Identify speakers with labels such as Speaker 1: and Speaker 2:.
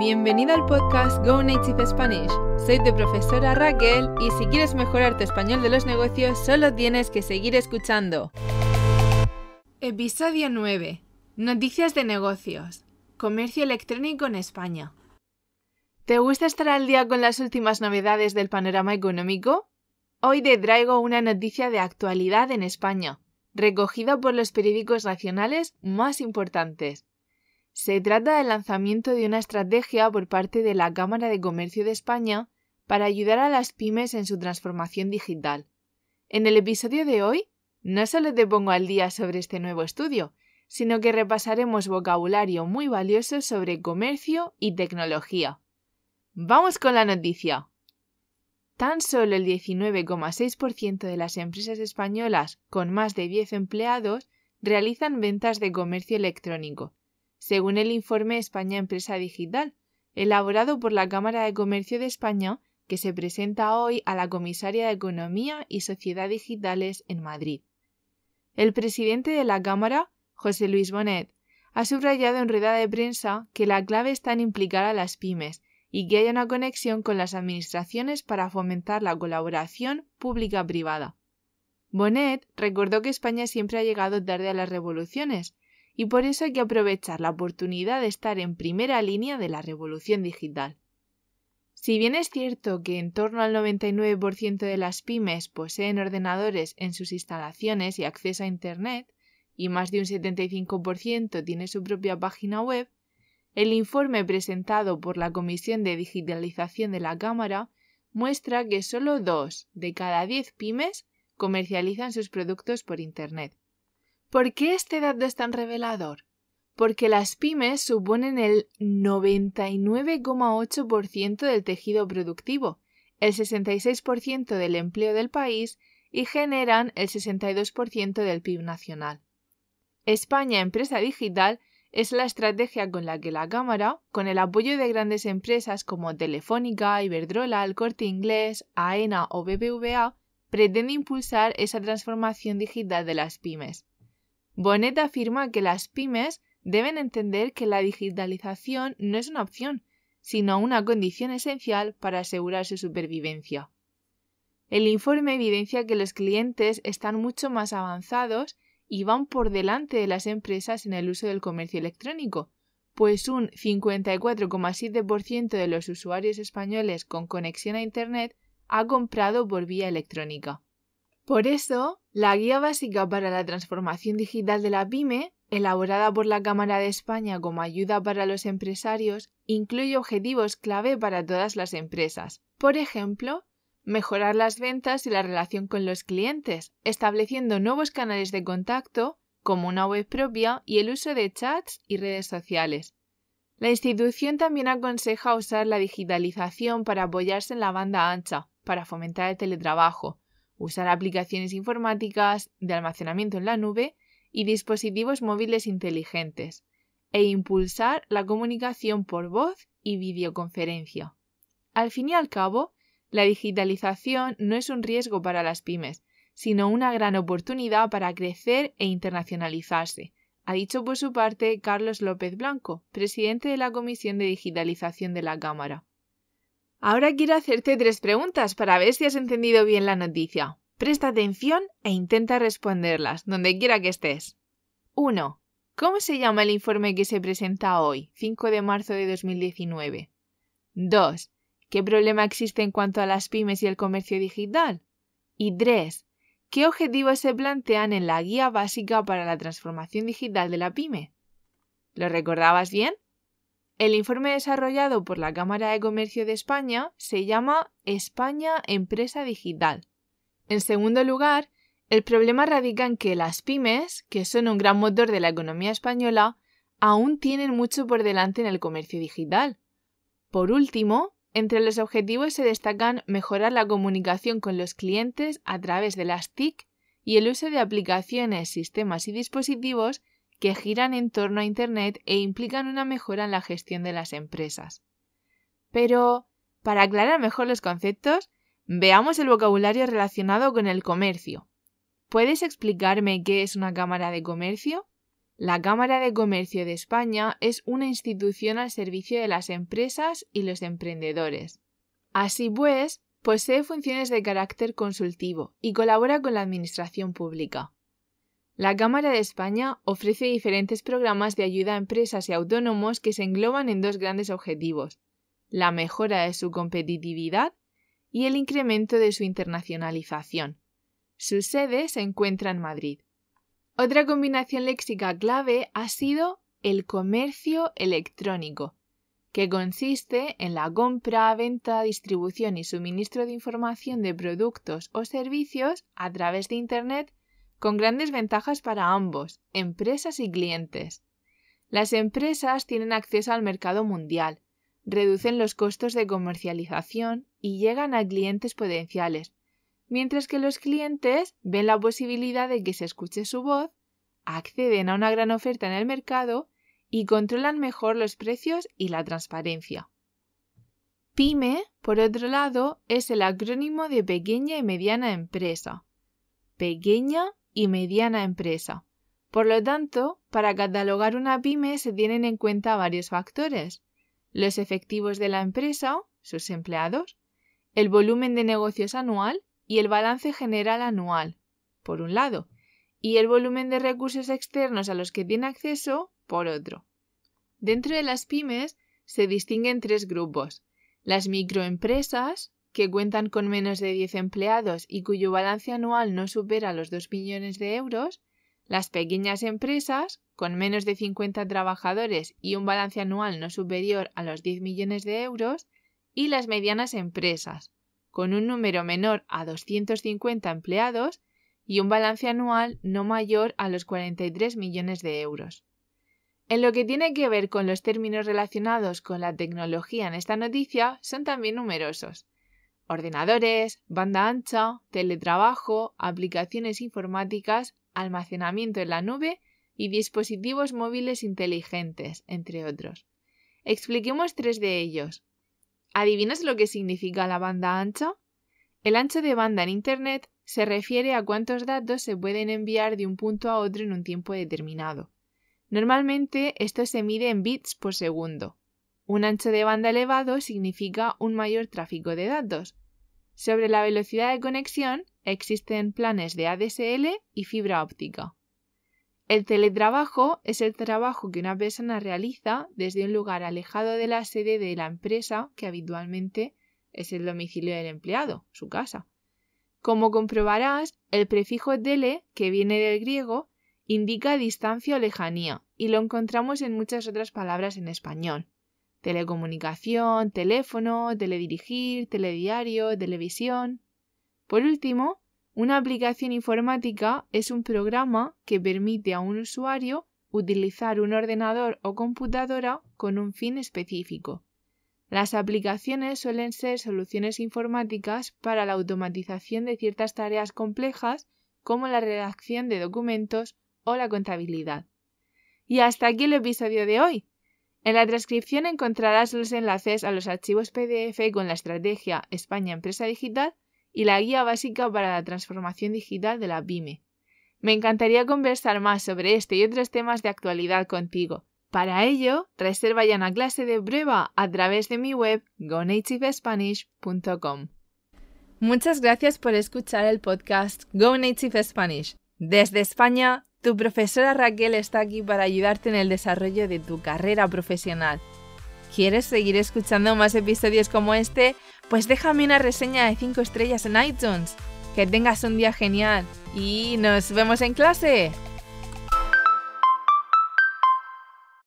Speaker 1: bienvenido al podcast Go Native Spanish. Soy tu profesora Raquel y si quieres mejorar tu español de los negocios solo tienes que seguir escuchando. Episodio 9. Noticias de negocios. Comercio electrónico en España. ¿Te gusta estar al día con las últimas novedades del panorama económico? Hoy te traigo una noticia de actualidad en España, recogida por los periódicos nacionales más importantes. Se trata del lanzamiento de una estrategia por parte de la Cámara de Comercio de España para ayudar a las pymes en su transformación digital. En el episodio de hoy, no solo te pongo al día sobre este nuevo estudio, sino que repasaremos vocabulario muy valioso sobre comercio y tecnología. Vamos con la noticia. Tan solo el 19,6% de las empresas españolas con más de 10 empleados realizan ventas de comercio electrónico, según el informe España Empresa Digital, elaborado por la Cámara de Comercio de España, que se presenta hoy a la Comisaria de Economía y Sociedad Digitales en Madrid. El presidente de la Cámara, José Luis Bonet, ha subrayado en rueda de prensa que la clave está en implicar a las pymes y que haya una conexión con las administraciones para fomentar la colaboración pública-privada. Bonet recordó que España siempre ha llegado tarde a las revoluciones y por eso hay que aprovechar la oportunidad de estar en primera línea de la revolución digital. Si bien es cierto que en torno al 99% de las pymes poseen ordenadores en sus instalaciones y acceso a Internet, y más de un 75% tiene su propia página web, el informe presentado por la Comisión de Digitalización de la Cámara muestra que solo dos de cada diez pymes comercializan sus productos por Internet. ¿Por qué este dato es tan revelador? Porque las pymes suponen el 99,8% del tejido productivo, el 66% del empleo del país y generan el 62% del PIB nacional. España Empresa Digital es la estrategia con la que la Cámara, con el apoyo de grandes empresas como Telefónica, Iberdrola, El Corte Inglés, AENA o BBVA, pretende impulsar esa transformación digital de las pymes. Bonet afirma que las pymes deben entender que la digitalización no es una opción, sino una condición esencial para asegurar su supervivencia. El informe evidencia que los clientes están mucho más avanzados y van por delante de las empresas en el uso del comercio electrónico, pues un 54,7% de los usuarios españoles con conexión a Internet ha comprado por vía electrónica. Por eso, la Guía Básica para la Transformación Digital de la PyME, elaborada por la Cámara de España como ayuda para los empresarios, incluye objetivos clave para todas las empresas. Por ejemplo, mejorar las ventas y la relación con los clientes, estableciendo nuevos canales de contacto, como una web propia y el uso de chats y redes sociales. La institución también aconseja usar la digitalización para apoyarse en la banda ancha, para fomentar el teletrabajo, usar aplicaciones informáticas de almacenamiento en la nube y dispositivos móviles inteligentes, e impulsar la comunicación por voz y videoconferencia. Al fin y al cabo, la digitalización no es un riesgo para las pymes, sino una gran oportunidad para crecer e internacionalizarse, ha dicho por su parte Carlos López Blanco, presidente de la Comisión de Digitalización de la Cámara. Ahora quiero hacerte tres preguntas para ver si has entendido bien la noticia. Presta atención e intenta responderlas, donde quiera que estés. 1. ¿Cómo se llama el informe que se presenta hoy, 5 de marzo de 2019? 2. ¿Qué problema existe en cuanto a las pymes y el comercio digital? Y 3. ¿Qué objetivos se plantean en la guía básica para la transformación digital de la pyme? ¿Lo recordabas bien? El informe desarrollado por la Cámara de Comercio de España se llama España Empresa Digital. En segundo lugar, el problema radica en que las pymes, que son un gran motor de la economía española, aún tienen mucho por delante en el comercio digital. Por último, entre los objetivos se destacan mejorar la comunicación con los clientes a través de las TIC y el uso de aplicaciones, sistemas y dispositivos que giran en torno a Internet e implican una mejora en la gestión de las empresas. Pero, para aclarar mejor los conceptos, veamos el vocabulario relacionado con el comercio. ¿Puedes explicarme qué es una cámara de comercio? La Cámara de Comercio de España es una institución al servicio de las empresas y los emprendedores. Así pues, posee funciones de carácter consultivo y colabora con la Administración Pública. La Cámara de España ofrece diferentes programas de ayuda a empresas y autónomos que se engloban en dos grandes objetivos, la mejora de su competitividad y el incremento de su internacionalización. Su sede se encuentra en Madrid. Otra combinación léxica clave ha sido el comercio electrónico, que consiste en la compra, venta, distribución y suministro de información de productos o servicios a través de Internet con grandes ventajas para ambos, empresas y clientes. Las empresas tienen acceso al mercado mundial, reducen los costos de comercialización y llegan a clientes potenciales, mientras que los clientes ven la posibilidad de que se escuche su voz, acceden a una gran oferta en el mercado y controlan mejor los precios y la transparencia. PYME, por otro lado, es el acrónimo de pequeña y mediana empresa. Pequeña y mediana empresa. Por lo tanto, para catalogar una pyme se tienen en cuenta varios factores. Los efectivos de la empresa, sus empleados, el volumen de negocios anual y el balance general anual, por un lado, y el volumen de recursos externos a los que tiene acceso, por otro. Dentro de las pymes se distinguen tres grupos. Las microempresas, que cuentan con menos de 10 empleados y cuyo balance anual no supera los 2 millones de euros, las pequeñas empresas, con menos de 50 trabajadores y un balance anual no superior a los 10 millones de euros, y las medianas empresas, con un número menor a 250 empleados y un balance anual no mayor a los 43 millones de euros. En lo que tiene que ver con los términos relacionados con la tecnología en esta noticia son también numerosos. Ordenadores, banda ancha, teletrabajo, aplicaciones informáticas, almacenamiento en la nube y dispositivos móviles inteligentes, entre otros. Expliquemos tres de ellos. ¿Adivinas lo que significa la banda ancha? El ancho de banda en Internet se refiere a cuántos datos se pueden enviar de un punto a otro en un tiempo determinado. Normalmente esto se mide en bits por segundo. Un ancho de banda elevado significa un mayor tráfico de datos. Sobre la velocidad de conexión existen planes de ADSL y fibra óptica. El teletrabajo es el trabajo que una persona realiza desde un lugar alejado de la sede de la empresa, que habitualmente es el domicilio del empleado, su casa. Como comprobarás, el prefijo tele, que viene del griego, indica distancia o lejanía, y lo encontramos en muchas otras palabras en español. Telecomunicación, teléfono, teledirigir, telediario, televisión. Por último, una aplicación informática es un programa que permite a un usuario utilizar un ordenador o computadora con un fin específico. Las aplicaciones suelen ser soluciones informáticas para la automatización de ciertas tareas complejas como la redacción de documentos o la contabilidad. Y hasta aquí el episodio de hoy. En la descripción encontrarás los enlaces a los archivos PDF con la estrategia España Empresa Digital y la guía básica para la transformación digital de la PyME. Me encantaría conversar más sobre este y otros temas de actualidad contigo. Para ello, reserva ya una clase de prueba a través de mi web gonativespanish.com. Muchas gracias por escuchar el podcast Go Native Spanish. Desde España, tu profesora Raquel está aquí para ayudarte en el desarrollo de tu carrera profesional. ¿Quieres seguir escuchando más episodios como este? Pues déjame una reseña de 5 estrellas en iTunes. Que tengas un día genial y nos vemos en clase.